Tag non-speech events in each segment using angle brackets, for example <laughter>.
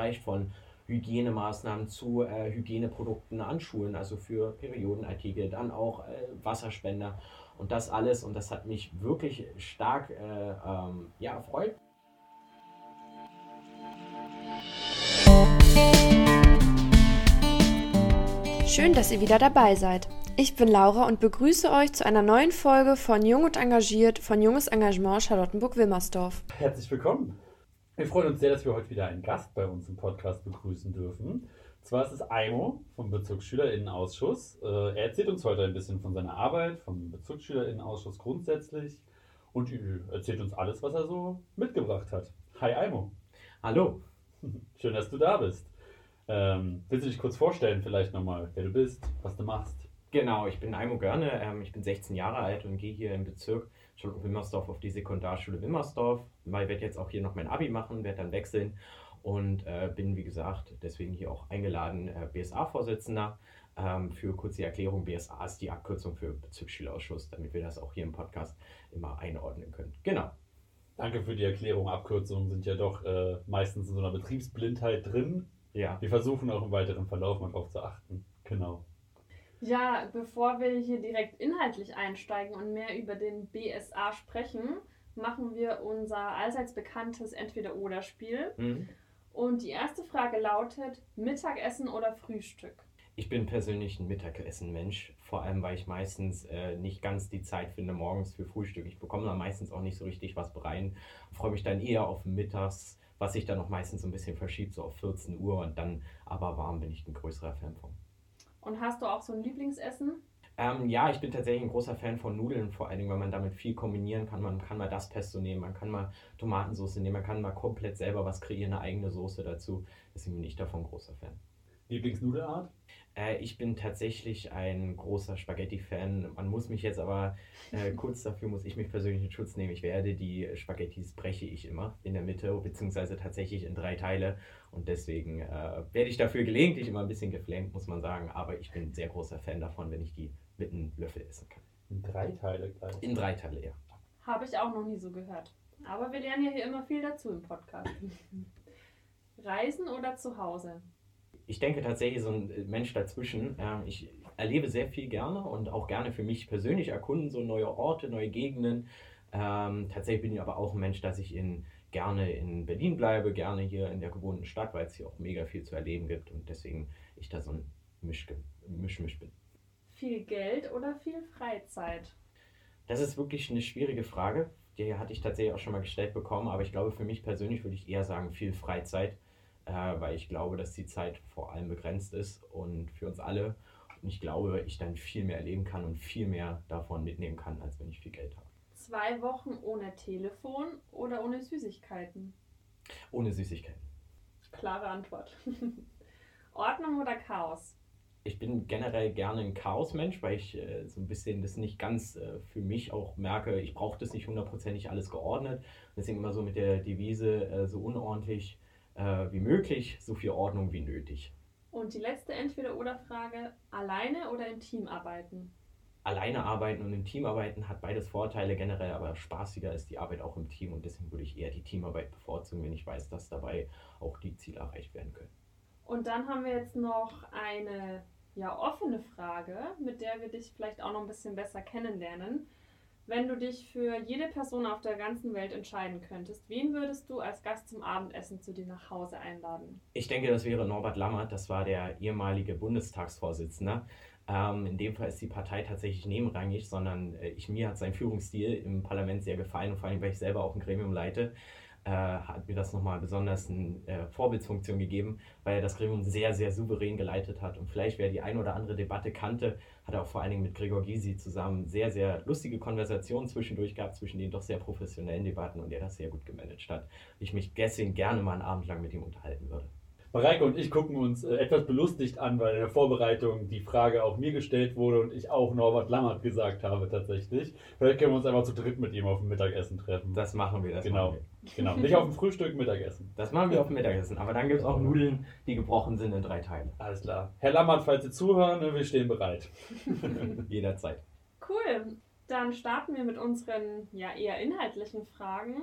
reicht von Hygienemaßnahmen zu äh, Hygieneprodukten an Schulen, also für Periodenartikel, dann auch äh, Wasserspender und das alles. Und das hat mich wirklich stark äh, ähm, ja, erfreut. Schön, dass ihr wieder dabei seid. Ich bin Laura und begrüße euch zu einer neuen Folge von Jung und Engagiert von Junges Engagement Charlottenburg-Wilmersdorf. Herzlich willkommen. Wir freuen uns sehr, dass wir heute wieder einen Gast bei uns im Podcast begrüßen dürfen. Zwar ist es Aimo vom Bezirksschülerinnenausschuss. Äh, er erzählt uns heute ein bisschen von seiner Arbeit, vom Bezirksschülerinnenausschuss grundsätzlich und erzählt uns alles, was er so mitgebracht hat. Hi Aimo. Hallo. <laughs> Schön, dass du da bist. Ähm, willst du dich kurz vorstellen, vielleicht nochmal, wer du bist, was du machst? Genau, ich bin Aimo Görne, ähm, ich bin 16 Jahre alt und gehe hier im Bezirk Charlottenburg-Wilmersdorf auf die Sekundarschule Wilmersdorf. Ich werde jetzt auch hier noch mein Abi machen, werde dann wechseln und äh, bin, wie gesagt, deswegen hier auch eingeladen, äh, BSA-Vorsitzender. Ähm, für kurze Erklärung, BSA ist die Abkürzung für Bezirksschülausschuss, damit wir das auch hier im Podcast immer einordnen können. Genau. Danke für die Erklärung. Abkürzungen sind ja doch äh, meistens in so einer Betriebsblindheit drin. Ja. Wir versuchen auch im weiteren Verlauf mal darauf zu achten. Genau. Ja, bevor wir hier direkt inhaltlich einsteigen und mehr über den BSA sprechen, machen wir unser allseits bekanntes Entweder-Oder-Spiel. Mhm. Und die erste Frage lautet: Mittagessen oder Frühstück? Ich bin persönlich ein Mittagessen-Mensch, vor allem weil ich meistens äh, nicht ganz die Zeit finde morgens für Frühstück. Ich bekomme dann meistens auch nicht so richtig was rein, freue mich dann eher auf mittags, was sich dann noch meistens so ein bisschen verschiebt, so auf 14 Uhr und dann aber warm bin ich ein größerer Fan von. Und hast du auch so ein Lieblingsessen? Ähm, ja, ich bin tatsächlich ein großer Fan von Nudeln, vor allen Dingen, weil man damit viel kombinieren kann. Man kann mal das Pesto nehmen, man kann mal Tomatensauce nehmen, man kann mal komplett selber was kreieren, eine eigene Soße dazu. Deswegen bin ich davon ein großer Fan. Lieblingsnudelart? Äh, ich bin tatsächlich ein großer Spaghetti-Fan. Man muss mich jetzt aber äh, <laughs> kurz dafür, muss ich mich persönlich in Schutz nehmen. Ich werde die Spaghettis breche ich immer in der Mitte, beziehungsweise tatsächlich in drei Teile. Und deswegen äh, werde ich dafür gelegentlich immer ein bisschen geflamed, muss man sagen. Aber ich bin ein sehr großer Fan davon, wenn ich die mit einem Löffel essen kann. In drei Teile gleich? In drei Teile, ja. Habe ich auch noch nie so gehört. Aber wir lernen ja hier immer viel dazu im Podcast. <laughs> Reisen oder zu Hause? Ich denke tatsächlich so ein Mensch dazwischen. Ich erlebe sehr viel gerne und auch gerne für mich persönlich erkunden, so neue Orte, neue Gegenden. Ähm, tatsächlich bin ich aber auch ein Mensch, dass ich in, gerne in Berlin bleibe, gerne hier in der gewohnten Stadt, weil es hier auch mega viel zu erleben gibt und deswegen ich da so ein Misch, Misch, bin. Viel Geld oder viel Freizeit? Das ist wirklich eine schwierige Frage. Die hatte ich tatsächlich auch schon mal gestellt bekommen, aber ich glaube, für mich persönlich würde ich eher sagen, viel Freizeit äh, weil ich glaube, dass die Zeit vor allem begrenzt ist und für uns alle. Und ich glaube, ich dann viel mehr erleben kann und viel mehr davon mitnehmen kann, als wenn ich viel Geld habe. Zwei Wochen ohne Telefon oder ohne Süßigkeiten? Ohne Süßigkeiten. Klare Antwort. <laughs> Ordnung oder Chaos? Ich bin generell gerne ein Chaosmensch, weil ich äh, so ein bisschen das nicht ganz äh, für mich auch merke, ich brauche das nicht hundertprozentig alles geordnet. Deswegen immer so mit der Devise, äh, so unordentlich äh, wie möglich, so viel Ordnung wie nötig. Und die letzte Entweder-Oder-Frage: Alleine oder im Team arbeiten? Alleine arbeiten und im Team arbeiten hat beides Vorteile generell, aber spaßiger ist die Arbeit auch im Team und deswegen würde ich eher die Teamarbeit bevorzugen, wenn ich weiß, dass dabei auch die Ziele erreicht werden können. Und dann haben wir jetzt noch eine ja, offene Frage, mit der wir dich vielleicht auch noch ein bisschen besser kennenlernen. Wenn du dich für jede Person auf der ganzen Welt entscheiden könntest, wen würdest du als Gast zum Abendessen zu dir nach Hause einladen? Ich denke, das wäre Norbert Lammert, das war der ehemalige Bundestagsvorsitzende. Ähm, in dem Fall ist die Partei tatsächlich nebenrangig, sondern äh, ich, mir hat sein Führungsstil im Parlament sehr gefallen und vor allem, weil ich selber auch ein Gremium leite äh, hat mir das nochmal besonders eine äh, Vorbildsfunktion gegeben, weil er das Gremium sehr, sehr souverän geleitet hat. Und vielleicht, wer die ein oder andere Debatte kannte, hat er auch vor allen Dingen mit Gregor Gysi zusammen sehr, sehr lustige Konversationen zwischendurch gehabt, zwischen den doch sehr professionellen Debatten und er das sehr gut gemanagt hat. Ich mich deswegen gerne mal einen Abend lang mit ihm unterhalten würde. Mareike und ich gucken uns äh, etwas belustigt an, weil in der Vorbereitung die Frage auch mir gestellt wurde und ich auch Norbert Lammert gesagt habe tatsächlich. Vielleicht können wir uns einfach zu dritt mit ihm auf dem Mittagessen treffen. Das machen wir, das genau. Wir. Genau, nicht auf dem Frühstück, Mittagessen. Das machen wir auf dem Mittagessen, aber dann gibt es auch Nudeln, die gebrochen sind in drei Teile. Alles klar. Herr Lammert, falls Sie zuhören, wir stehen bereit. <laughs> <laughs> Jederzeit. Cool. Dann starten wir mit unseren ja eher inhaltlichen Fragen.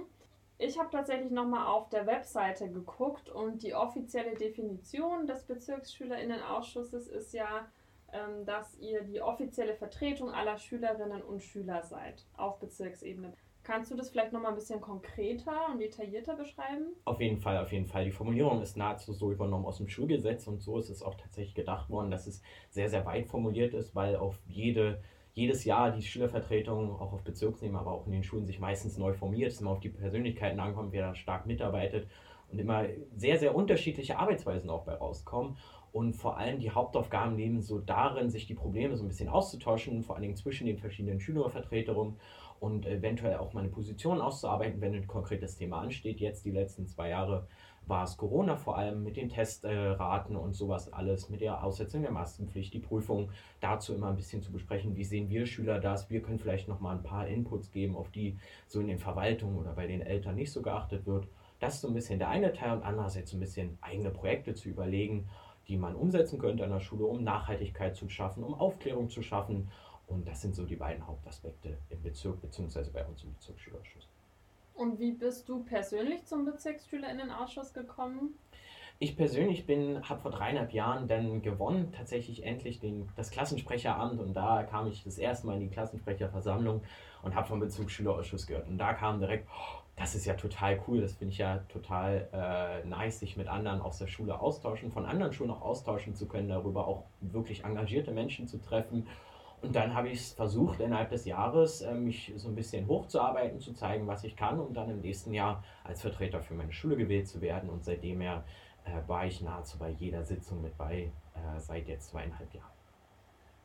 Ich habe tatsächlich nochmal auf der Webseite geguckt und die offizielle Definition des Bezirksschülerinnenausschusses ist ja, ähm, dass ihr die offizielle Vertretung aller Schülerinnen und Schüler seid auf Bezirksebene. Kannst du das vielleicht nochmal ein bisschen konkreter und detaillierter beschreiben? Auf jeden Fall, auf jeden Fall. Die Formulierung ist nahezu so übernommen aus dem Schulgesetz und so ist es auch tatsächlich gedacht worden, dass es sehr, sehr weit formuliert ist, weil auf jede jedes Jahr die Schülervertretung auch auf Bezirksebene, aber auch in den Schulen sich meistens neu formiert, es immer auf die Persönlichkeiten ankommt, wer da stark mitarbeitet und immer sehr, sehr unterschiedliche Arbeitsweisen auch bei rauskommen. Und vor allem die Hauptaufgaben liegen so darin, sich die Probleme so ein bisschen auszutauschen, vor allen Dingen zwischen den verschiedenen Schülervertretungen und eventuell auch mal eine Position auszuarbeiten, wenn ein konkretes Thema ansteht. Jetzt die letzten zwei Jahre war es Corona vor allem mit den Testraten und sowas alles, mit der Aussetzung der Maskenpflicht, die Prüfung, dazu immer ein bisschen zu besprechen, wie sehen wir Schüler das, wir können vielleicht noch mal ein paar Inputs geben, auf die so in den Verwaltungen oder bei den Eltern nicht so geachtet wird. Das ist so ein bisschen der eine Teil und andererseits so ein bisschen eigene Projekte zu überlegen, die man umsetzen könnte an der Schule, um Nachhaltigkeit zu schaffen, um Aufklärung zu schaffen. Und das sind so die beiden Hauptaspekte im Bezirk bzw. bei uns im Bezirksschülerausschuss. Und wie bist du persönlich zum Bezirksschülerinnenausschuss gekommen? Ich persönlich bin, habe vor dreieinhalb Jahren dann gewonnen, tatsächlich endlich den, das Klassensprecheramt und da kam ich das erste Mal in die Klassensprecherversammlung und habe vom Bezirksschülerausschuss gehört. Und da kam direkt, oh, das ist ja total cool, das finde ich ja total äh, nice, sich mit anderen aus der Schule austauschen, von anderen Schulen auch austauschen zu können, darüber auch wirklich engagierte Menschen zu treffen und dann habe ich es versucht, innerhalb des Jahres äh, mich so ein bisschen hochzuarbeiten, zu zeigen, was ich kann, um dann im nächsten Jahr als Vertreter für meine Schule gewählt zu werden. Und seitdem ja, äh, war ich nahezu bei jeder Sitzung mit bei, äh, seit jetzt zweieinhalb Jahren.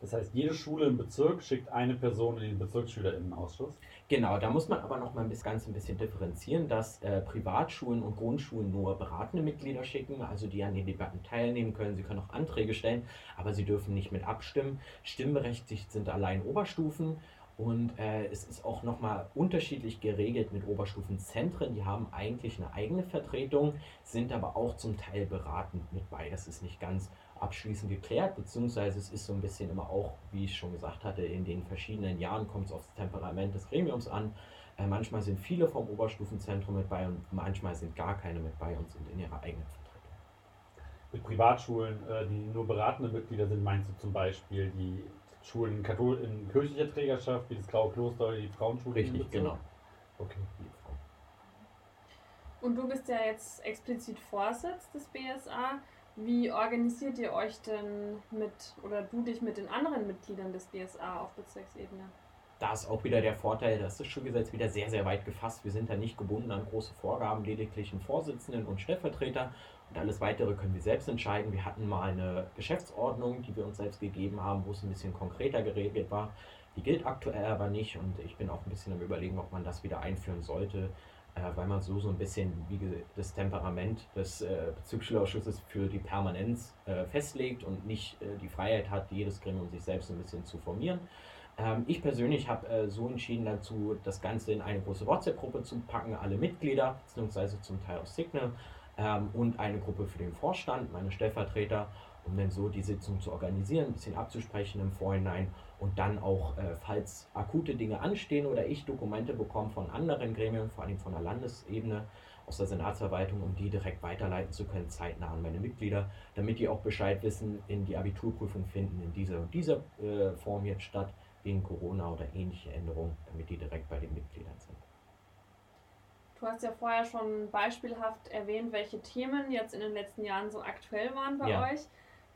Das heißt, jede Schule im Bezirk schickt eine Person in den Bezirksschülerinnenausschuss? Genau, da muss man aber noch mal das Ganze ein bisschen differenzieren, dass äh, Privatschulen und Grundschulen nur beratende Mitglieder schicken, also die an den Debatten teilnehmen können. Sie können auch Anträge stellen, aber sie dürfen nicht mit abstimmen. Stimmberechtigt sind allein Oberstufen und äh, es ist auch nochmal unterschiedlich geregelt mit Oberstufenzentren. Die haben eigentlich eine eigene Vertretung, sind aber auch zum Teil beratend mit bei. Das ist nicht ganz abschließend geklärt, beziehungsweise es ist so ein bisschen immer auch, wie ich schon gesagt hatte, in den verschiedenen Jahren kommt es aufs Temperament des Gremiums an. Äh, manchmal sind viele vom Oberstufenzentrum mit bei und manchmal sind gar keine mit bei und sind in ihrer eigenen Vertretung. Mit Privatschulen, äh, die nur beratende Mitglieder sind, meinst du zum Beispiel die Schulen in, Kathol in kirchlicher Trägerschaft, wie das Graue Kloster oder die Frauenschule? Richtig, genau. Okay. Und du bist ja jetzt explizit Vorsitz des BSA. Wie organisiert ihr euch denn mit oder du dich mit den anderen Mitgliedern des BSA auf Bezirksebene? Da ist auch wieder der Vorteil, das Schulgesetz wieder sehr, sehr weit gefasst. Wir sind da nicht gebunden an große Vorgaben, lediglich einen Vorsitzenden und Stellvertreter. Und alles Weitere können wir selbst entscheiden. Wir hatten mal eine Geschäftsordnung, die wir uns selbst gegeben haben, wo es ein bisschen konkreter geregelt war. Die gilt aktuell aber nicht und ich bin auch ein bisschen am Überlegen, ob man das wieder einführen sollte weil man so so ein bisschen wie das Temperament des äh, Bezirksschülerausschusses für die Permanenz äh, festlegt und nicht äh, die Freiheit hat, jedes Gremium sich selbst ein bisschen zu formieren. Ähm, ich persönlich habe äh, so entschieden dazu, das Ganze in eine große WhatsApp-Gruppe zu packen, alle Mitglieder, beziehungsweise zum Teil aus Signal, ähm, und eine Gruppe für den Vorstand, meine Stellvertreter, um dann so die Sitzung zu organisieren, ein bisschen abzusprechen im Vorhinein und dann auch, äh, falls akute Dinge anstehen oder ich Dokumente bekomme von anderen Gremien, vor allem von der Landesebene, aus der Senatsverwaltung, um die direkt weiterleiten zu können, zeitnah an meine Mitglieder, damit die auch Bescheid wissen, in die Abiturprüfung finden in dieser und dieser äh, Form jetzt statt, wegen Corona oder ähnliche Änderungen, damit die direkt bei den Mitgliedern sind. Du hast ja vorher schon beispielhaft erwähnt, welche Themen jetzt in den letzten Jahren so aktuell waren bei ja. euch.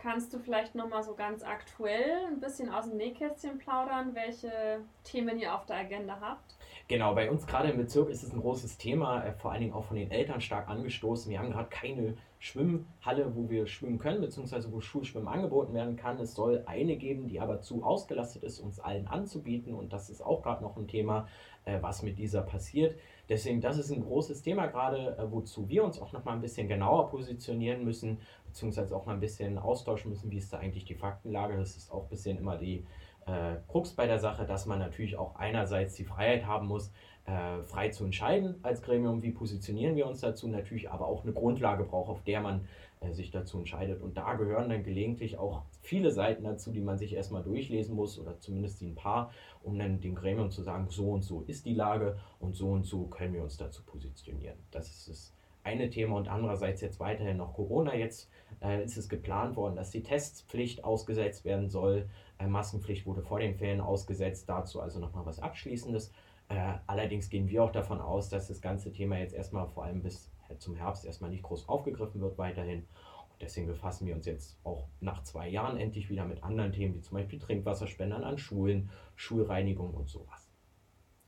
Kannst du vielleicht nochmal so ganz aktuell ein bisschen aus dem Nähkästchen plaudern, welche Themen ihr auf der Agenda habt? Genau, bei uns gerade im Bezirk ist es ein großes Thema, äh, vor allen Dingen auch von den Eltern stark angestoßen. Wir haben gerade keine Schwimmhalle, wo wir schwimmen können, beziehungsweise wo Schulschwimmen angeboten werden kann. Es soll eine geben, die aber zu ausgelastet ist, uns allen anzubieten. Und das ist auch gerade noch ein Thema, äh, was mit dieser passiert. Deswegen, das ist ein großes Thema gerade, äh, wozu wir uns auch noch mal ein bisschen genauer positionieren müssen, beziehungsweise auch mal ein bisschen austauschen müssen, wie ist da eigentlich die Faktenlage. Das ist auch ein bisschen immer die äh, Krux bei der Sache, dass man natürlich auch einerseits die Freiheit haben muss, äh, frei zu entscheiden als Gremium, wie positionieren wir uns dazu, natürlich aber auch eine Grundlage braucht, auf der man äh, sich dazu entscheidet. Und da gehören dann gelegentlich auch viele Seiten dazu, die man sich erstmal durchlesen muss oder zumindest ein paar, um dann dem Gremium zu sagen, so und so ist die Lage und so und so können wir uns dazu positionieren. Das ist das eine Thema und andererseits jetzt weiterhin noch Corona. Jetzt äh, ist es geplant worden, dass die Testpflicht ausgesetzt werden soll. Äh, Maskenpflicht wurde vor den Ferien ausgesetzt. Dazu also nochmal was Abschließendes. Äh, allerdings gehen wir auch davon aus, dass das ganze Thema jetzt erstmal vor allem bis zum Herbst erstmal nicht groß aufgegriffen wird weiterhin. Und deswegen befassen wir uns jetzt auch nach zwei Jahren endlich wieder mit anderen Themen, wie zum Beispiel Trinkwasserspendern an Schulen, Schulreinigung und sowas.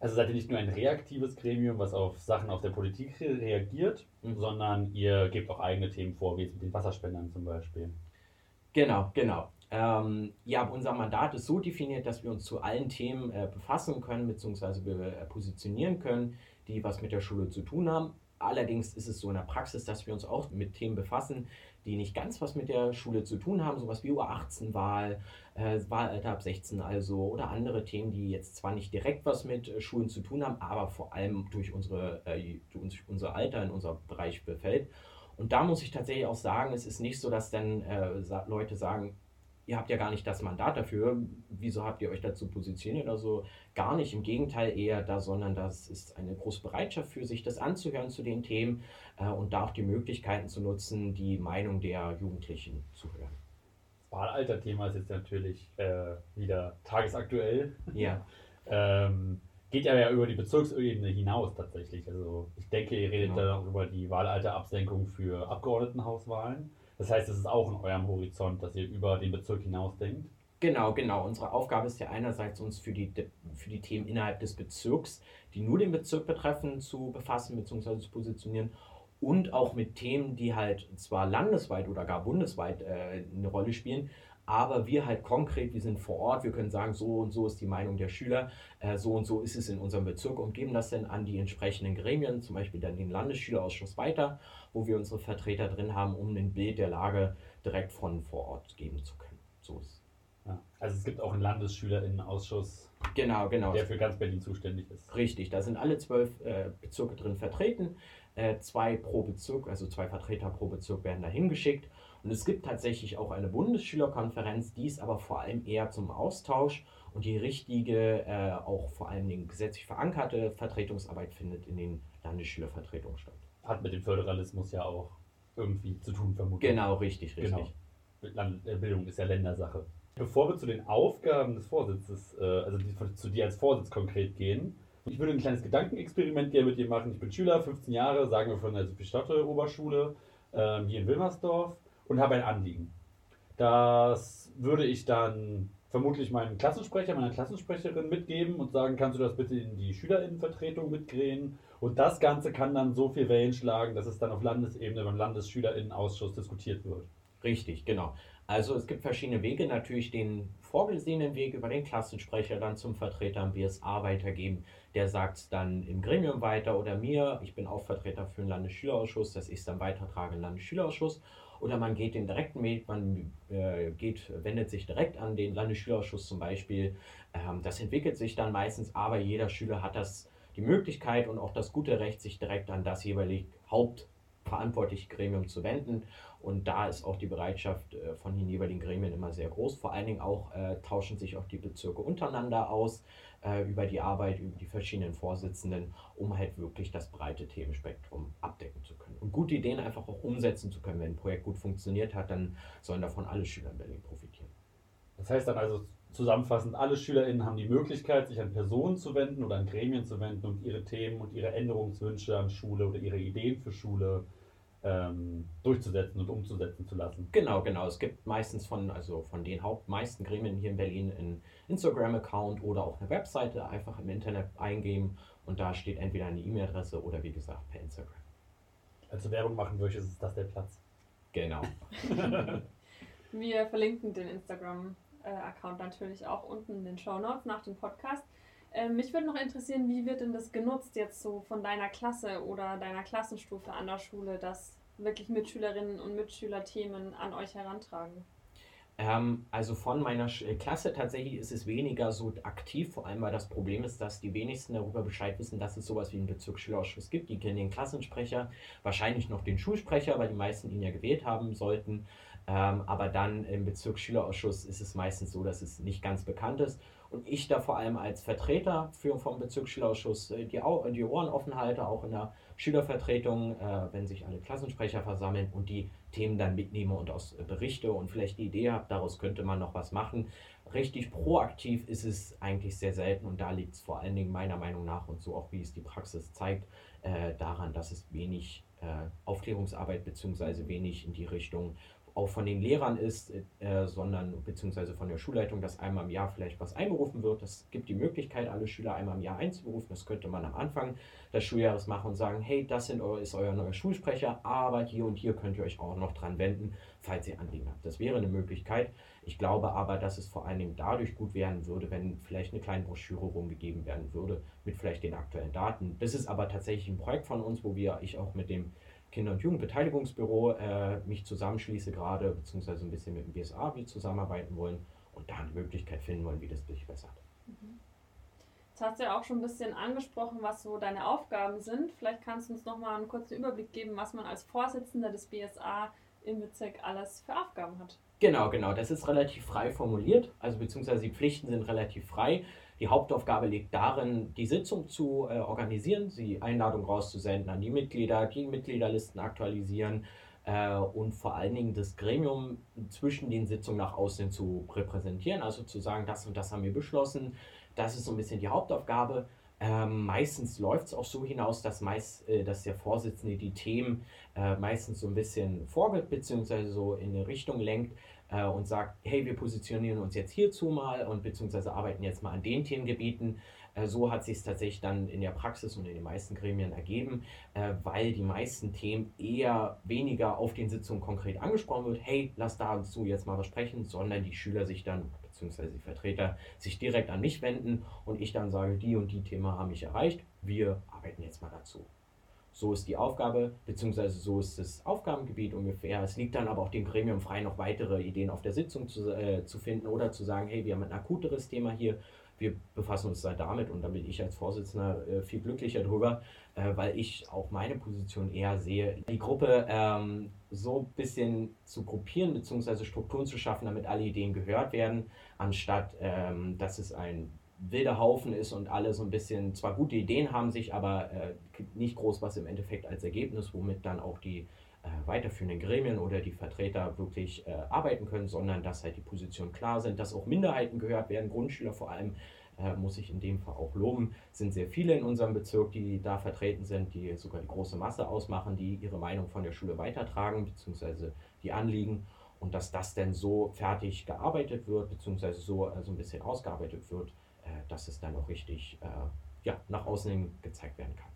Also seid ihr nicht nur ein reaktives Gremium, was auf Sachen aus der Politik reagiert, mhm. sondern ihr gebt auch eigene Themen vor, wie mit den Wasserspendern zum Beispiel. Genau, genau. Ähm, ja, unser Mandat ist so definiert, dass wir uns zu allen Themen äh, befassen können bzw. Äh, positionieren können, die was mit der Schule zu tun haben. Allerdings ist es so in der Praxis, dass wir uns auch mit Themen befassen, die nicht ganz was mit der Schule zu tun haben, sowas wie U18-Wahl, äh, Wahlalter ab 16 also oder andere Themen, die jetzt zwar nicht direkt was mit äh, Schulen zu tun haben, aber vor allem durch, unsere, äh, durch unser Alter in unser Bereich befällt. Und da muss ich tatsächlich auch sagen, es ist nicht so, dass dann äh, Leute sagen, ihr habt ja gar nicht das Mandat dafür, wieso habt ihr euch dazu positioniert oder so? Gar nicht, im Gegenteil eher da, sondern das ist eine große Bereitschaft für sich, das anzuhören zu den Themen äh, und da auch die Möglichkeiten zu nutzen, die Meinung der Jugendlichen zu hören. Das Wahlalter-Thema ist jetzt natürlich äh, wieder tagesaktuell. Ja. <laughs> ähm, geht ja, ja über die Bezirksebene hinaus tatsächlich. Also ich denke, ihr redet genau. dann auch über die Wahlalterabsenkung für Abgeordnetenhauswahlen. Das heißt, es ist auch in eurem Horizont, dass ihr über den Bezirk hinaus denkt. Genau, genau. Unsere Aufgabe ist ja einerseits, uns für die, für die Themen innerhalb des Bezirks, die nur den Bezirk betreffen, zu befassen bzw. zu positionieren und auch mit Themen, die halt zwar landesweit oder gar bundesweit äh, eine Rolle spielen, aber wir halt konkret, wir sind vor Ort, wir können sagen, so und so ist die Meinung der Schüler, äh, so und so ist es in unserem Bezirk und geben das dann an die entsprechenden Gremien, zum Beispiel dann den Landesschülerausschuss weiter, wo wir unsere Vertreter drin haben, um ein Bild der Lage direkt von vor Ort geben zu können. So ist ja. Also es gibt auch einen Landesschülerinnenausschuss, genau, genau. der für ganz Berlin zuständig ist. Richtig, da sind alle zwölf äh, Bezirke drin vertreten. Äh, zwei pro Bezirk, also zwei Vertreter pro Bezirk werden da hingeschickt und es gibt tatsächlich auch eine Bundesschülerkonferenz, die ist aber vor allem eher zum Austausch und die richtige, äh, auch vor allem den gesetzlich verankerte Vertretungsarbeit findet in den Landesschülervertretungen statt. Hat mit dem Föderalismus ja auch irgendwie zu tun, vermutlich. Genau, richtig, richtig. Genau. Äh, Bildung ist ja Ländersache. Bevor wir zu den Aufgaben des Vorsitzes, äh, also die, zu dir als Vorsitz konkret gehen, ich würde ein kleines Gedankenexperiment gerne mit dir machen. Ich bin Schüler, 15 Jahre, sagen wir von der Sophie-Stotte Oberschule ähm, hier in Wilmersdorf und habe ein Anliegen. Das würde ich dann vermutlich meinem Klassensprecher, meiner Klassensprecherin mitgeben und sagen, kannst du das bitte in die Schülerinnenvertretung mitgehen? Und das Ganze kann dann so viel Wellen schlagen, dass es dann auf Landesebene beim Landesschülerinnenausschuss diskutiert wird. Richtig, genau. Also es gibt verschiedene Wege, natürlich den vorgesehenen Weg über den Klassensprecher dann zum Vertreter am BSA weitergeben. Der sagt es dann im Gremium weiter oder mir. Ich bin auch Vertreter für den Landesschülerausschuss, dass ich es dann weitertrage im Landesschülerausschuss oder man geht den direkten Weg, man äh, geht, wendet sich direkt an den Landesschülerausschuss zum Beispiel. Ähm, das entwickelt sich dann meistens, aber jeder Schüler hat das die Möglichkeit und auch das gute Recht, sich direkt an das jeweilige hauptverantwortliche Gremium zu wenden. Und da ist auch die Bereitschaft äh, von den jeweiligen Gremien immer sehr groß. Vor allen Dingen auch äh, tauschen sich auch die Bezirke untereinander aus äh, über die Arbeit, über die verschiedenen Vorsitzenden, um halt wirklich das breite Themenspektrum abdecken zu können. Und gute Ideen einfach auch umsetzen zu können. Wenn ein Projekt gut funktioniert hat, dann sollen davon alle Schüler in Berlin profitieren. Das heißt dann also zusammenfassend, alle SchülerInnen haben die Möglichkeit, sich an Personen zu wenden oder an Gremien zu wenden und ihre Themen und ihre Änderungswünsche an Schule oder ihre Ideen für Schule ähm, durchzusetzen und umzusetzen zu lassen. Genau, genau. Es gibt meistens von, also von den hauptmeisten Gremien hier in Berlin einen Instagram-Account oder auch eine Webseite einfach im Internet eingeben und da steht entweder eine E-Mail-Adresse oder wie gesagt per Instagram. Also Werbung machen möchtest, ist das der Platz. Genau. <laughs> Wir verlinken den Instagram-Account natürlich auch unten in den Show Notes nach dem Podcast. Ähm, mich würde noch interessieren, wie wird denn das genutzt jetzt so von deiner Klasse oder deiner Klassenstufe an der Schule, dass wirklich Mitschülerinnen und Mitschüler Themen an euch herantragen? Ähm, also von meiner äh, Klasse tatsächlich ist es weniger so aktiv, vor allem weil das Problem ist, dass die wenigsten darüber Bescheid wissen, dass es sowas wie einen Bezirksschülerausschuss gibt. Die kennen den Klassensprecher, wahrscheinlich noch den Schulsprecher, weil die meisten ihn ja gewählt haben sollten. Ähm, aber dann im Bezirksschülerausschuss ist es meistens so, dass es nicht ganz bekannt ist. Und ich da vor allem als Vertreter für, vom Bezirksschülerausschuss äh, die, die Ohren offen halte, auch in der Schülervertretung, äh, wenn sich alle Klassensprecher versammeln und die Themen dann mitnehme und aus äh, berichte und vielleicht die Idee habe, daraus könnte man noch was machen. Richtig proaktiv ist es eigentlich sehr selten und da liegt es vor allen Dingen meiner Meinung nach und so auch wie es die Praxis zeigt, äh, daran, dass es wenig äh, Aufklärungsarbeit bzw. wenig in die Richtung auch von den Lehrern ist, äh, sondern beziehungsweise von der Schulleitung, dass einmal im Jahr vielleicht was einberufen wird. Das gibt die Möglichkeit, alle Schüler einmal im Jahr einzuberufen. Das könnte man am Anfang des Schuljahres machen und sagen, hey, das sind, ist euer neuer Schulsprecher, aber hier und hier könnt ihr euch auch noch dran wenden, falls ihr Anliegen habt. Das wäre eine Möglichkeit. Ich glaube aber, dass es vor allen Dingen dadurch gut werden würde, wenn vielleicht eine kleine Broschüre rumgegeben werden würde mit vielleicht den aktuellen Daten. Das ist aber tatsächlich ein Projekt von uns, wo wir, ich auch mit dem Kinder- und Jugendbeteiligungsbüro äh, mich zusammenschließe gerade, beziehungsweise ein bisschen mit dem BSA wie zusammenarbeiten wollen und da eine Möglichkeit finden wollen, wie das durchbessert. Mhm. Jetzt hast du ja auch schon ein bisschen angesprochen, was so deine Aufgaben sind. Vielleicht kannst du uns noch mal einen kurzen Überblick geben, was man als Vorsitzender des BSA im Bezirk alles für Aufgaben hat. Genau, genau. Das ist relativ frei formuliert, also beziehungsweise die Pflichten sind relativ frei. Die Hauptaufgabe liegt darin, die Sitzung zu äh, organisieren, die Einladung rauszusenden an die Mitglieder, die Mitgliederlisten aktualisieren äh, und vor allen Dingen das Gremium zwischen den Sitzungen nach außen zu repräsentieren, also zu sagen, das und das haben wir beschlossen. Das ist so ein bisschen die Hauptaufgabe. Ähm, meistens läuft es auch so hinaus, dass, meist, äh, dass der Vorsitzende die Themen äh, meistens so ein bisschen vorgibt, beziehungsweise so in eine Richtung lenkt äh, und sagt, hey, wir positionieren uns jetzt hierzu mal und beziehungsweise arbeiten jetzt mal an den Themengebieten. Äh, so hat sich es tatsächlich dann in der Praxis und in den meisten Gremien ergeben, äh, weil die meisten Themen eher weniger auf den Sitzungen konkret angesprochen wird, hey, lass dazu jetzt mal was sprechen, sondern die Schüler sich dann beziehungsweise die Vertreter sich direkt an mich wenden und ich dann sage, die und die Themen haben mich erreicht, wir arbeiten jetzt mal dazu. So ist die Aufgabe, beziehungsweise so ist das Aufgabengebiet ungefähr. Es liegt dann aber auch dem Gremium frei, noch weitere Ideen auf der Sitzung zu, äh, zu finden oder zu sagen, hey, wir haben ein akuteres Thema hier, wir befassen uns da damit und da bin ich als Vorsitzender äh, viel glücklicher drüber, äh, weil ich auch meine Position eher sehe, die Gruppe ähm, so ein bisschen zu gruppieren bzw. Strukturen zu schaffen, damit alle Ideen gehört werden, anstatt ähm, dass es ein wilder Haufen ist und alle so ein bisschen zwar gute Ideen haben sich, aber äh, nicht groß was im Endeffekt als Ergebnis, womit dann auch die äh, weiterführenden Gremien oder die Vertreter wirklich äh, arbeiten können, sondern dass halt die Positionen klar sind, dass auch Minderheiten gehört werden, Grundschüler vor allem, äh, muss ich in dem Fall auch loben, sind sehr viele in unserem Bezirk, die da vertreten sind, die sogar die große Masse ausmachen, die ihre Meinung von der Schule weitertragen, beziehungsweise die Anliegen und dass das denn so fertig gearbeitet wird, beziehungsweise so also ein bisschen ausgearbeitet wird, äh, dass es dann auch richtig äh, ja, nach außen hin gezeigt werden kann.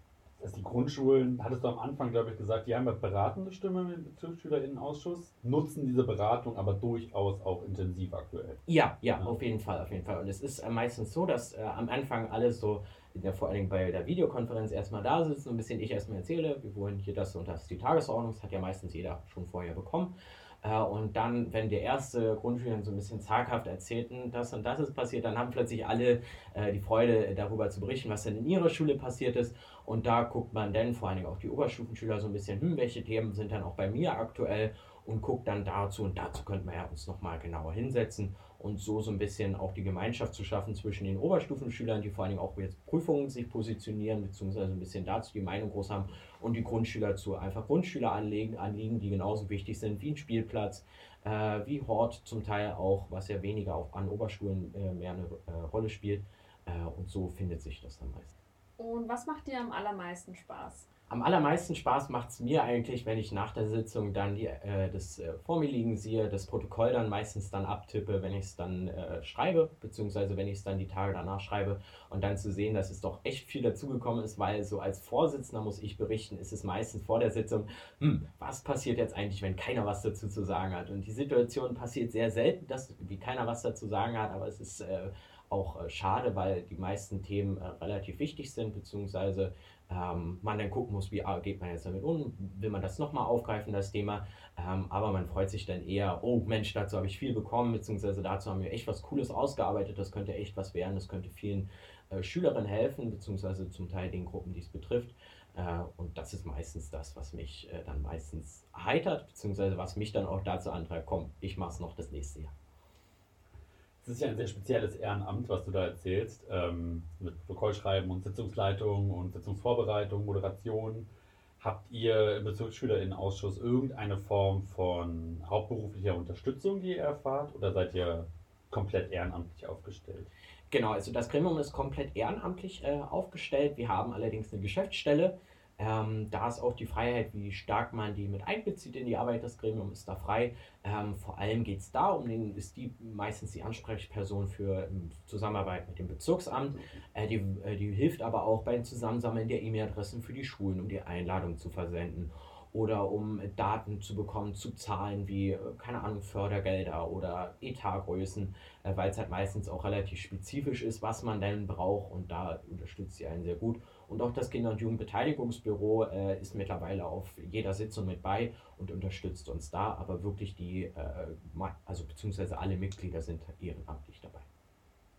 Also die Grundschulen, hattest du am Anfang, glaube ich, gesagt, die haben ja beratende Stimme im Bezirksschülerinnenausschuss, nutzen diese Beratung aber durchaus auch intensiv aktuell. Ja, ja, ja, auf jeden Fall, auf jeden Fall. Und es ist äh, meistens so, dass äh, am Anfang alles so, ja, vor allen Dingen bei der Videokonferenz erstmal da sitzen, ein bisschen ich erstmal erzähle, wir wollen hier das und das, die Tagesordnung, das hat ja meistens jeder schon vorher bekommen. Äh, und dann, wenn der erste Grundschüler so ein bisschen zaghaft erzählten, das und das ist passiert, dann haben plötzlich alle äh, die Freude darüber zu berichten, was denn in ihrer Schule passiert ist. Und da guckt man dann, vor allen Dingen auch die Oberstufenschüler, so ein bisschen, hm, welche Themen sind dann auch bei mir aktuell und guckt dann dazu. Und dazu könnten wir ja uns nochmal genauer hinsetzen und so so ein bisschen auch die Gemeinschaft zu schaffen zwischen den Oberstufenschülern, die vor allen Dingen auch jetzt Prüfungen sich positionieren, beziehungsweise ein bisschen dazu die Meinung groß haben und die Grundschüler zu einfach Grundschüler anlegen, anliegen, die genauso wichtig sind wie ein Spielplatz, äh, wie Hort zum Teil auch, was ja weniger auch an Oberschulen äh, mehr eine äh, Rolle spielt. Äh, und so findet sich das dann meist. Und was macht dir am allermeisten Spaß? Am allermeisten Spaß macht es mir eigentlich, wenn ich nach der Sitzung dann die, äh, das äh, vor mir liegen sehe, das Protokoll dann meistens dann abtippe, wenn ich es dann äh, schreibe, beziehungsweise wenn ich es dann die Tage danach schreibe und dann zu sehen, dass es doch echt viel dazugekommen ist, weil so als Vorsitzender muss ich berichten, ist es meistens vor der Sitzung, hm, was passiert jetzt eigentlich, wenn keiner was dazu zu sagen hat? Und die Situation passiert sehr selten, dass wie keiner was dazu sagen hat, aber es ist äh, auch äh, schade, weil die meisten Themen äh, relativ wichtig sind, beziehungsweise ähm, man dann gucken muss, wie ah, geht man jetzt damit um, will man das nochmal aufgreifen, das Thema, ähm, aber man freut sich dann eher, oh Mensch, dazu habe ich viel bekommen, beziehungsweise dazu haben wir echt was Cooles ausgearbeitet, das könnte echt was werden, das könnte vielen äh, Schülerinnen helfen, beziehungsweise zum Teil den Gruppen, die es betrifft. Und das ist meistens das, was mich dann meistens erheitert, beziehungsweise was mich dann auch dazu antreibt, komm, ich mache es noch das nächste Jahr. Es ist ja ein sehr spezielles Ehrenamt, was du da erzählst, ähm, mit Protokollschreiben und Sitzungsleitung und Sitzungsvorbereitung, Moderation. Habt ihr im Bezirksschülerinnenausschuss irgendeine Form von hauptberuflicher Unterstützung, die ihr erfahrt, oder seid ihr komplett ehrenamtlich aufgestellt? Genau, also das Gremium ist komplett ehrenamtlich äh, aufgestellt. Wir haben allerdings eine Geschäftsstelle. Ähm, da ist auch die Freiheit, wie stark man die mit einbezieht in die Arbeit. Das Gremium ist da frei. Ähm, vor allem geht es da um den, ist die meistens die Ansprechperson für ähm, Zusammenarbeit mit dem Bezirksamt. Äh, die, äh, die hilft aber auch beim Zusammensammeln der E-Mail-Adressen für die Schulen, um die Einladung zu versenden oder um Daten zu bekommen zu Zahlen wie, äh, keine Ahnung, Fördergelder oder Etatgrößen, äh, weil es halt meistens auch relativ spezifisch ist, was man denn braucht und da unterstützt sie einen sehr gut. Und auch das Kinder- und Jugendbeteiligungsbüro äh, ist mittlerweile auf jeder Sitzung mit bei und unterstützt uns da, aber wirklich die, äh, also beziehungsweise alle Mitglieder sind ehrenamtlich dabei.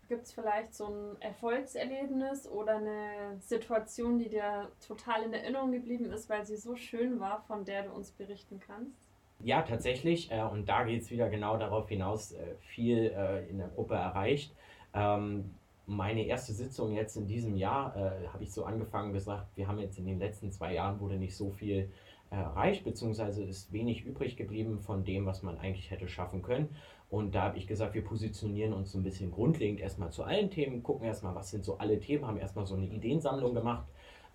Gibt es vielleicht so ein Erfolgserlebnis oder eine Situation, die dir total in Erinnerung geblieben ist, weil sie so schön war, von der du uns berichten kannst? Ja, tatsächlich. Äh, und da geht es wieder genau darauf hinaus, äh, viel äh, in der Gruppe erreicht. Ähm, meine erste Sitzung jetzt in diesem Jahr äh, habe ich so angefangen gesagt, wir haben jetzt in den letzten zwei Jahren wurde nicht so viel erreicht, beziehungsweise ist wenig übrig geblieben von dem, was man eigentlich hätte schaffen können. Und da habe ich gesagt, wir positionieren uns so ein bisschen grundlegend erstmal zu allen Themen, gucken erstmal, was sind so alle Themen, haben erstmal so eine Ideensammlung gemacht.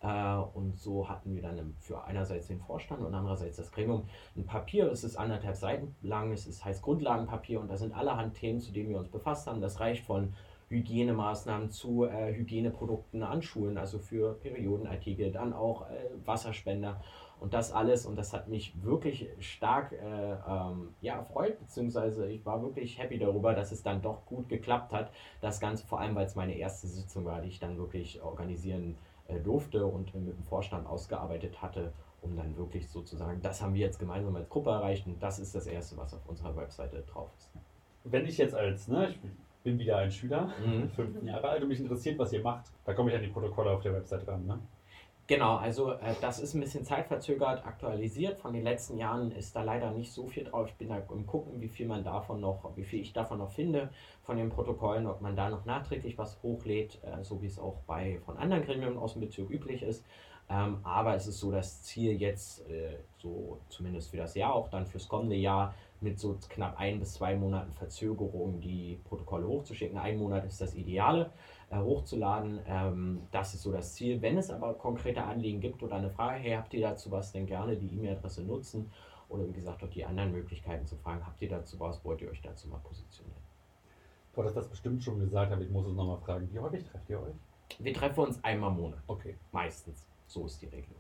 Äh, und so hatten wir dann für einerseits den Vorstand und andererseits das Gremium ein Papier. Es ist anderthalb Seiten lang, es ist, heißt Grundlagenpapier und da sind allerhand Themen, zu denen wir uns befasst haben. Das reicht von Hygienemaßnahmen zu äh, Hygieneprodukten an Schulen, also für Periodenartikel, dann auch äh, Wasserspender und das alles, und das hat mich wirklich stark äh, ähm, ja, erfreut, beziehungsweise ich war wirklich happy darüber, dass es dann doch gut geklappt hat. Das Ganze vor allem, weil es meine erste Sitzung war, die ich dann wirklich organisieren äh, durfte und mit dem Vorstand ausgearbeitet hatte, um dann wirklich sozusagen, das haben wir jetzt gemeinsam als Gruppe erreicht und das ist das Erste, was auf unserer Webseite drauf ist. Wenn ich jetzt als, ne, ich bin wieder ein Schüler, mhm. <laughs> 15 Jahre alt und mich interessiert, was ihr macht, da komme ich an die Protokolle auf der Website ran, ne? Genau, also äh, das ist ein bisschen zeitverzögert aktualisiert. Von den letzten Jahren ist da leider nicht so viel drauf. Ich bin da im Gucken, wie viel man davon noch, wie viel ich davon noch finde von den Protokollen, ob man da noch nachträglich was hochlädt, äh, so wie es auch bei von anderen Gremien aus dem Bezirk üblich ist. Ähm, aber es ist so das Ziel jetzt, äh, so zumindest für das Jahr, auch dann fürs kommende Jahr, mit so knapp ein bis zwei Monaten Verzögerung die Protokolle hochzuschicken. Ein Monat ist das Ideale äh, hochzuladen. Ähm, das ist so das Ziel. Wenn es aber konkrete Anliegen gibt oder eine Frage, hey, habt ihr dazu was, dann gerne die E-Mail-Adresse nutzen oder wie gesagt auch die anderen Möglichkeiten zu fragen, habt ihr dazu was, wollt ihr euch dazu mal positionieren? Du hattest das bestimmt schon gesagt, aber ich muss es nochmal fragen. Wie häufig trefft ihr euch? Wir treffen uns einmal im Monat. Okay. Meistens. So ist die Regelung.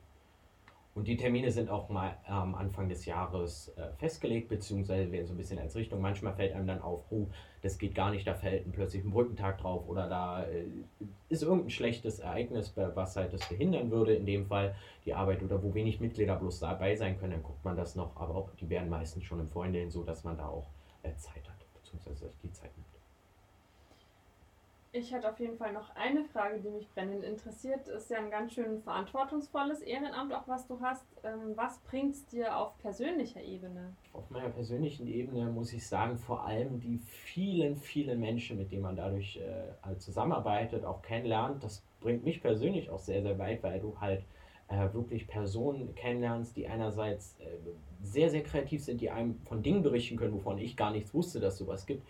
Und die Termine sind auch mal am Anfang des Jahres äh, festgelegt, beziehungsweise werden so ein bisschen als Richtung. Manchmal fällt einem dann auf, oh, das geht gar nicht, da fällt plötzlich ein Brückentag drauf oder da äh, ist irgendein schlechtes Ereignis, was halt das behindern würde, in dem Fall die Arbeit oder wo wenig Mitglieder bloß dabei sein können, dann guckt man das noch, aber auch die werden meistens schon im Vorhinein so, dass man da auch äh, Zeit hat, beziehungsweise die Zeit. Ich hätte auf jeden Fall noch eine Frage, die mich brennend interessiert. Ist ja ein ganz schön verantwortungsvolles Ehrenamt, auch was du hast. Ähm, was bringt es dir auf persönlicher Ebene? Auf meiner persönlichen Ebene muss ich sagen, vor allem die vielen, vielen Menschen, mit denen man dadurch äh, zusammenarbeitet, auch kennenlernt. Das bringt mich persönlich auch sehr, sehr weit, weil du halt äh, wirklich Personen kennenlernst, die einerseits äh, sehr, sehr kreativ sind, die einem von Dingen berichten können, wovon ich gar nichts wusste, dass sowas gibt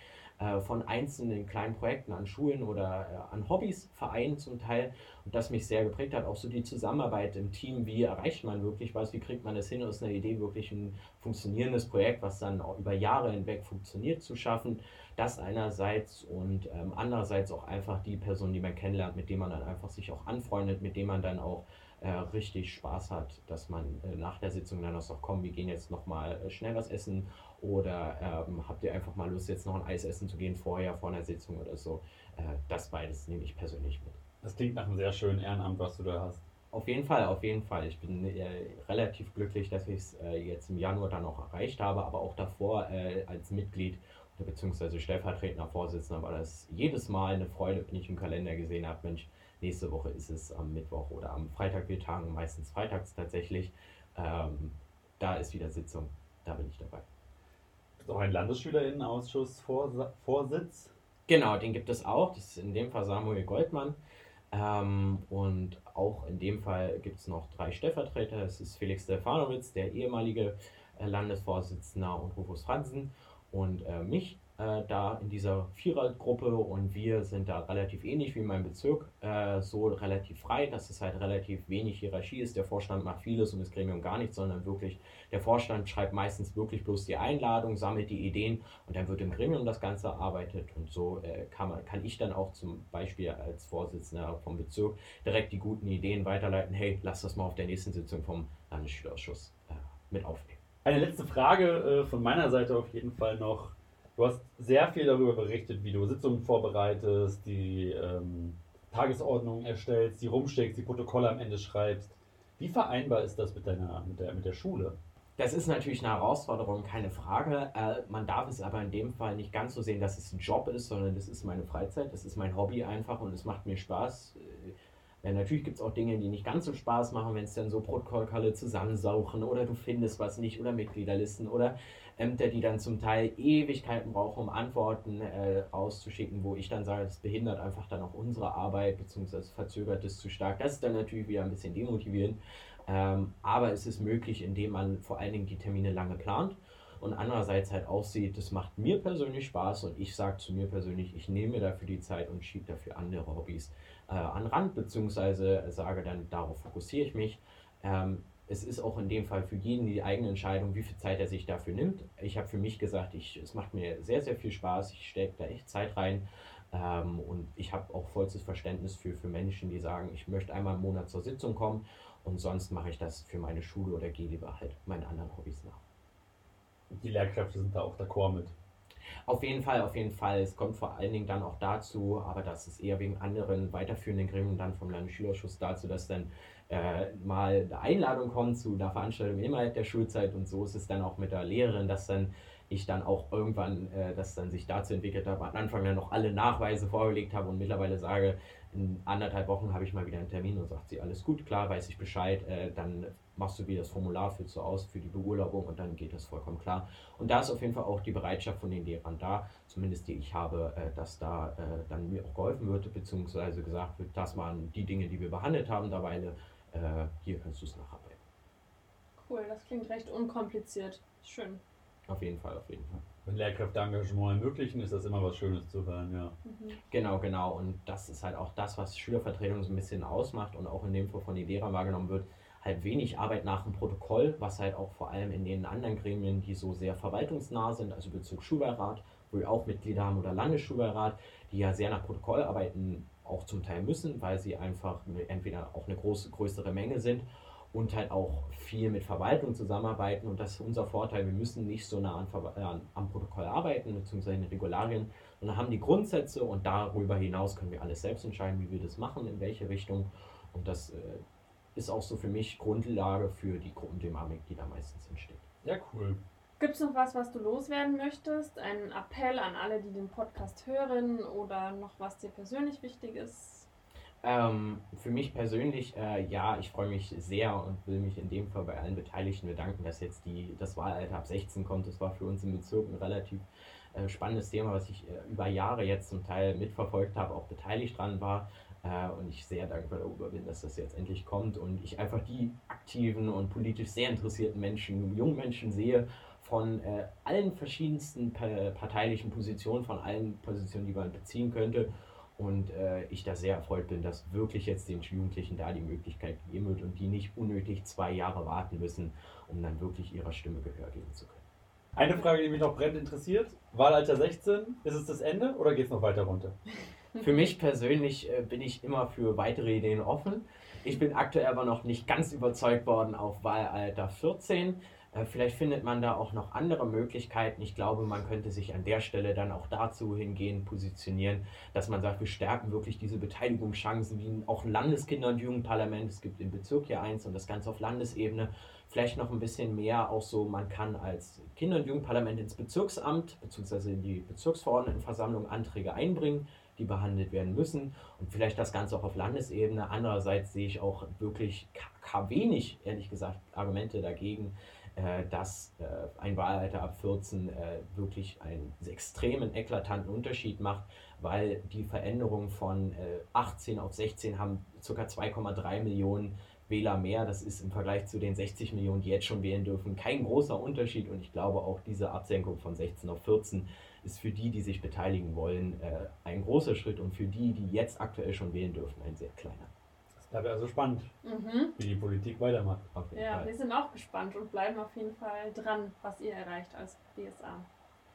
von einzelnen kleinen Projekten an Schulen oder äh, an Hobbys, Vereinen zum Teil. Und das mich sehr geprägt hat, auch so die Zusammenarbeit im Team, wie erreicht man wirklich was, wie kriegt man es hin, aus einer Idee wirklich ein funktionierendes Projekt, was dann auch über Jahre hinweg funktioniert, zu schaffen. Das einerseits und ähm, andererseits auch einfach die Person, die man kennenlernt, mit dem man dann einfach sich auch anfreundet, mit dem man dann auch äh, richtig Spaß hat, dass man äh, nach der Sitzung dann noch sagt, komm, wir gehen jetzt nochmal äh, schnell was essen oder ähm, habt ihr einfach mal Lust, jetzt noch ein Eis essen zu gehen vorher, vor einer Sitzung oder so. Äh, das beides nehme ich persönlich mit. Das klingt nach einem sehr schönen Ehrenamt, was du da hast. Auf jeden Fall, auf jeden Fall. Ich bin äh, relativ glücklich, dass ich es äh, jetzt im Januar dann auch erreicht habe, aber auch davor äh, als Mitglied bzw. stellvertretender Vorsitzender war das jedes Mal eine Freude, wenn ich im Kalender gesehen habe, Mensch, nächste Woche ist es am Mittwoch oder am Freitag, wir tagen meistens freitags tatsächlich. Ähm, da ist wieder Sitzung, da bin ich dabei. Gibt es auch einen Landesschülerinnenausschuss-Vorsitz? Genau, den gibt es auch. Das ist in dem Fall Samuel Goldmann. Ähm, und auch in dem Fall gibt es noch drei Stellvertreter. Es ist Felix Stefanowitz, der ehemalige äh, Landesvorsitzende, und Rufus Franzen und äh, mich äh, da in dieser Vierergruppe und wir sind da relativ ähnlich wie mein Bezirk, äh, so relativ frei, dass es halt relativ wenig Hierarchie ist. Der Vorstand macht vieles und das Gremium gar nichts, sondern wirklich der Vorstand schreibt meistens wirklich bloß die Einladung, sammelt die Ideen und dann wird im Gremium das Ganze erarbeitet und so äh, kann, man, kann ich dann auch zum Beispiel als Vorsitzender vom Bezirk direkt die guten Ideen weiterleiten. Hey, lass das mal auf der nächsten Sitzung vom Landesschülerausschuss äh, mit aufnehmen. Eine letzte Frage äh, von meiner Seite auf jeden Fall noch. Du hast sehr viel darüber berichtet, wie du Sitzungen vorbereitest, die ähm, Tagesordnung erstellst, die rumsteckst, die Protokolle am Ende schreibst. Wie vereinbar ist das mit, deiner, mit, der, mit der Schule? Das ist natürlich eine Herausforderung, keine Frage. Äh, man darf es aber in dem Fall nicht ganz so sehen, dass es ein Job ist, sondern das ist meine Freizeit, das ist mein Hobby einfach und es macht mir Spaß. Ja, natürlich gibt es auch Dinge, die nicht ganz so Spaß machen, wenn es dann so Protokollkalle zusammensauchen oder du findest was nicht oder Mitgliederlisten oder Ämter, die dann zum Teil Ewigkeiten brauchen, um Antworten äh, rauszuschicken, wo ich dann sage, das behindert einfach dann auch unsere Arbeit beziehungsweise verzögert es zu stark. Das ist dann natürlich wieder ein bisschen demotivierend, ähm, aber es ist möglich, indem man vor allen Dingen die Termine lange plant und andererseits halt auch sieht, das macht mir persönlich Spaß und ich sage zu mir persönlich, ich nehme dafür die Zeit und schiebe dafür andere Hobbys äh, an Rand, beziehungsweise sage dann, darauf fokussiere ich mich. Ähm, es ist auch in dem Fall für jeden die eigene Entscheidung, wie viel Zeit er sich dafür nimmt. Ich habe für mich gesagt, ich, es macht mir sehr, sehr viel Spaß, ich stecke da echt Zeit rein. Ähm, und ich habe auch vollstes Verständnis für, für Menschen, die sagen, ich möchte einmal im Monat zur Sitzung kommen und sonst mache ich das für meine Schule oder gehe lieber halt meinen anderen Hobbys nach. Die Lehrkräfte sind da auch d'accord mit. Auf jeden Fall, auf jeden Fall. Es kommt vor allen Dingen dann auch dazu, aber das ist eher wegen anderen weiterführenden Gremien dann vom Landesschülerschuss dazu, dass dann äh, mal eine Einladung kommt zu einer Veranstaltung innerhalb der Schulzeit und so ist es dann auch mit der Lehrerin, dass dann ich dann auch irgendwann, äh, dass dann sich dazu entwickelt habe, am Anfang dann noch alle Nachweise vorgelegt habe und mittlerweile sage, in anderthalb Wochen habe ich mal wieder einen Termin und sagt sie, alles gut, klar, weiß ich Bescheid, äh, dann machst du wieder das Formular, füllst du aus für die Beurlaubung und dann geht das vollkommen klar. Und da ist auf jeden Fall auch die Bereitschaft von den Lehrern da, zumindest die ich habe, äh, dass da äh, dann mir auch geholfen wird, beziehungsweise gesagt wird, das waren die Dinge, die wir behandelt haben, dabei äh, hier kannst du es nacharbeiten. Cool, das klingt recht unkompliziert. Schön. Auf jeden Fall, auf jeden Fall. Wenn Lehrkräfte Engagement ermöglichen, ist das immer was Schönes zu hören, ja. Mhm. Genau, genau. Und das ist halt auch das, was Schülervertretung so ein bisschen ausmacht und auch in dem Fall von den Lehrern wahrgenommen wird. Halt wenig Arbeit nach dem Protokoll, was halt auch vor allem in den anderen Gremien, die so sehr verwaltungsnah sind, also Bezug Schulbeirat, wo wir auch Mitglieder haben oder Landesschulbeirat, die ja sehr nach Protokoll arbeiten, auch zum Teil müssen, weil sie einfach entweder auch eine große, größere Menge sind und halt auch viel mit Verwaltung zusammenarbeiten. Und das ist unser Vorteil. Wir müssen nicht so nah an, äh, am Protokoll arbeiten, beziehungsweise in den Regularien, sondern haben die Grundsätze und darüber hinaus können wir alles selbst entscheiden, wie wir das machen, in welche Richtung. Und das äh, ist auch so für mich Grundlage für die Gruppendynamik, die da meistens entsteht. Ja, cool. Gibt es noch was, was du loswerden möchtest? Ein Appell an alle, die den Podcast hören oder noch was dir persönlich wichtig ist? Ähm, für mich persönlich, äh, ja, ich freue mich sehr und will mich in dem Fall bei allen Beteiligten bedanken, dass jetzt die, das Wahlalter ab 16 kommt. Das war für uns im Bezirk ein relativ äh, spannendes Thema, was ich äh, über Jahre jetzt zum Teil mitverfolgt habe, auch beteiligt dran war. Äh, und ich sehr dankbar darüber bin, dass das jetzt endlich kommt und ich einfach die aktiven und politisch sehr interessierten Menschen, jungen Menschen sehe von äh, allen verschiedensten parteilichen Positionen, von allen Positionen, die man beziehen könnte und äh, ich da sehr erfreut bin, dass wirklich jetzt den Jugendlichen da die Möglichkeit gegeben wird und die nicht unnötig zwei Jahre warten müssen, um dann wirklich ihrer Stimme Gehör geben zu können. Eine Frage, die mich noch brennend interessiert: Wahlalter 16, ist es das Ende oder geht es noch weiter runter? <laughs> Für mich persönlich äh, bin ich immer für weitere Ideen offen. Ich bin aktuell aber noch nicht ganz überzeugt worden auf Wahlalter 14. Äh, vielleicht findet man da auch noch andere Möglichkeiten. Ich glaube, man könnte sich an der Stelle dann auch dazu hingehen, positionieren, dass man sagt, wir stärken wirklich diese Beteiligungschancen, wie auch ein Landeskinder- und Jugendparlament. Es gibt im Bezirk hier eins und das Ganze auf Landesebene. Vielleicht noch ein bisschen mehr auch so, man kann als Kinder- und Jugendparlament ins Bezirksamt bzw. in die Bezirksverordnetenversammlung Anträge einbringen die behandelt werden müssen und vielleicht das Ganze auch auf Landesebene. Andererseits sehe ich auch wirklich wenig, ehrlich gesagt, Argumente dagegen, dass äh, ein Wahlalter ab 14 äh, wirklich einen extremen, eklatanten Unterschied macht, weil die Veränderung von 18 auf 16 haben ca. 2,3 Millionen Wähler mehr. Das ist im Vergleich zu den 60 Millionen, die jetzt schon wählen dürfen, kein großer Unterschied. Und ich glaube auch diese Absenkung von 16 auf 14 ist für die, die sich beteiligen wollen, ein großer Schritt und für die, die jetzt aktuell schon wählen dürfen, ein sehr kleiner. Bleibt also spannend, mhm. wie die Politik weitermacht. Ja, Fall. wir sind auch gespannt und bleiben auf jeden Fall dran, was ihr erreicht als BSA.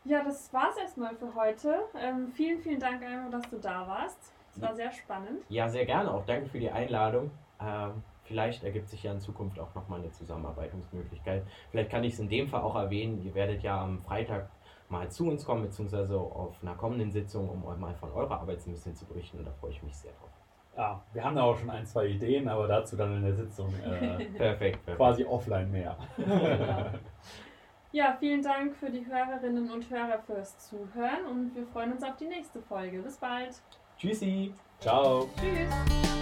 Ja, das war's erstmal für heute. Ähm, vielen, vielen Dank, Einmal, dass du da warst. Es war sehr spannend. Ja, sehr gerne. Auch danke für die Einladung. Ähm, vielleicht ergibt sich ja in Zukunft auch nochmal eine Zusammenarbeitungsmöglichkeit. Vielleicht kann ich es in dem Fall auch erwähnen. Ihr werdet ja am Freitag mal zu uns kommen, beziehungsweise auf einer kommenden Sitzung, um euch mal von eurer Arbeit ein bisschen zu berichten. Und da freue ich mich sehr drauf. Ja, wir haben da auch schon ein, zwei Ideen, aber dazu dann in der Sitzung äh, <laughs> perfekt, perfekt, quasi offline mehr. Genau. Ja, vielen Dank für die Hörerinnen und Hörer fürs Zuhören und wir freuen uns auf die nächste Folge. Bis bald. Tschüssi. Ciao. Tschüss.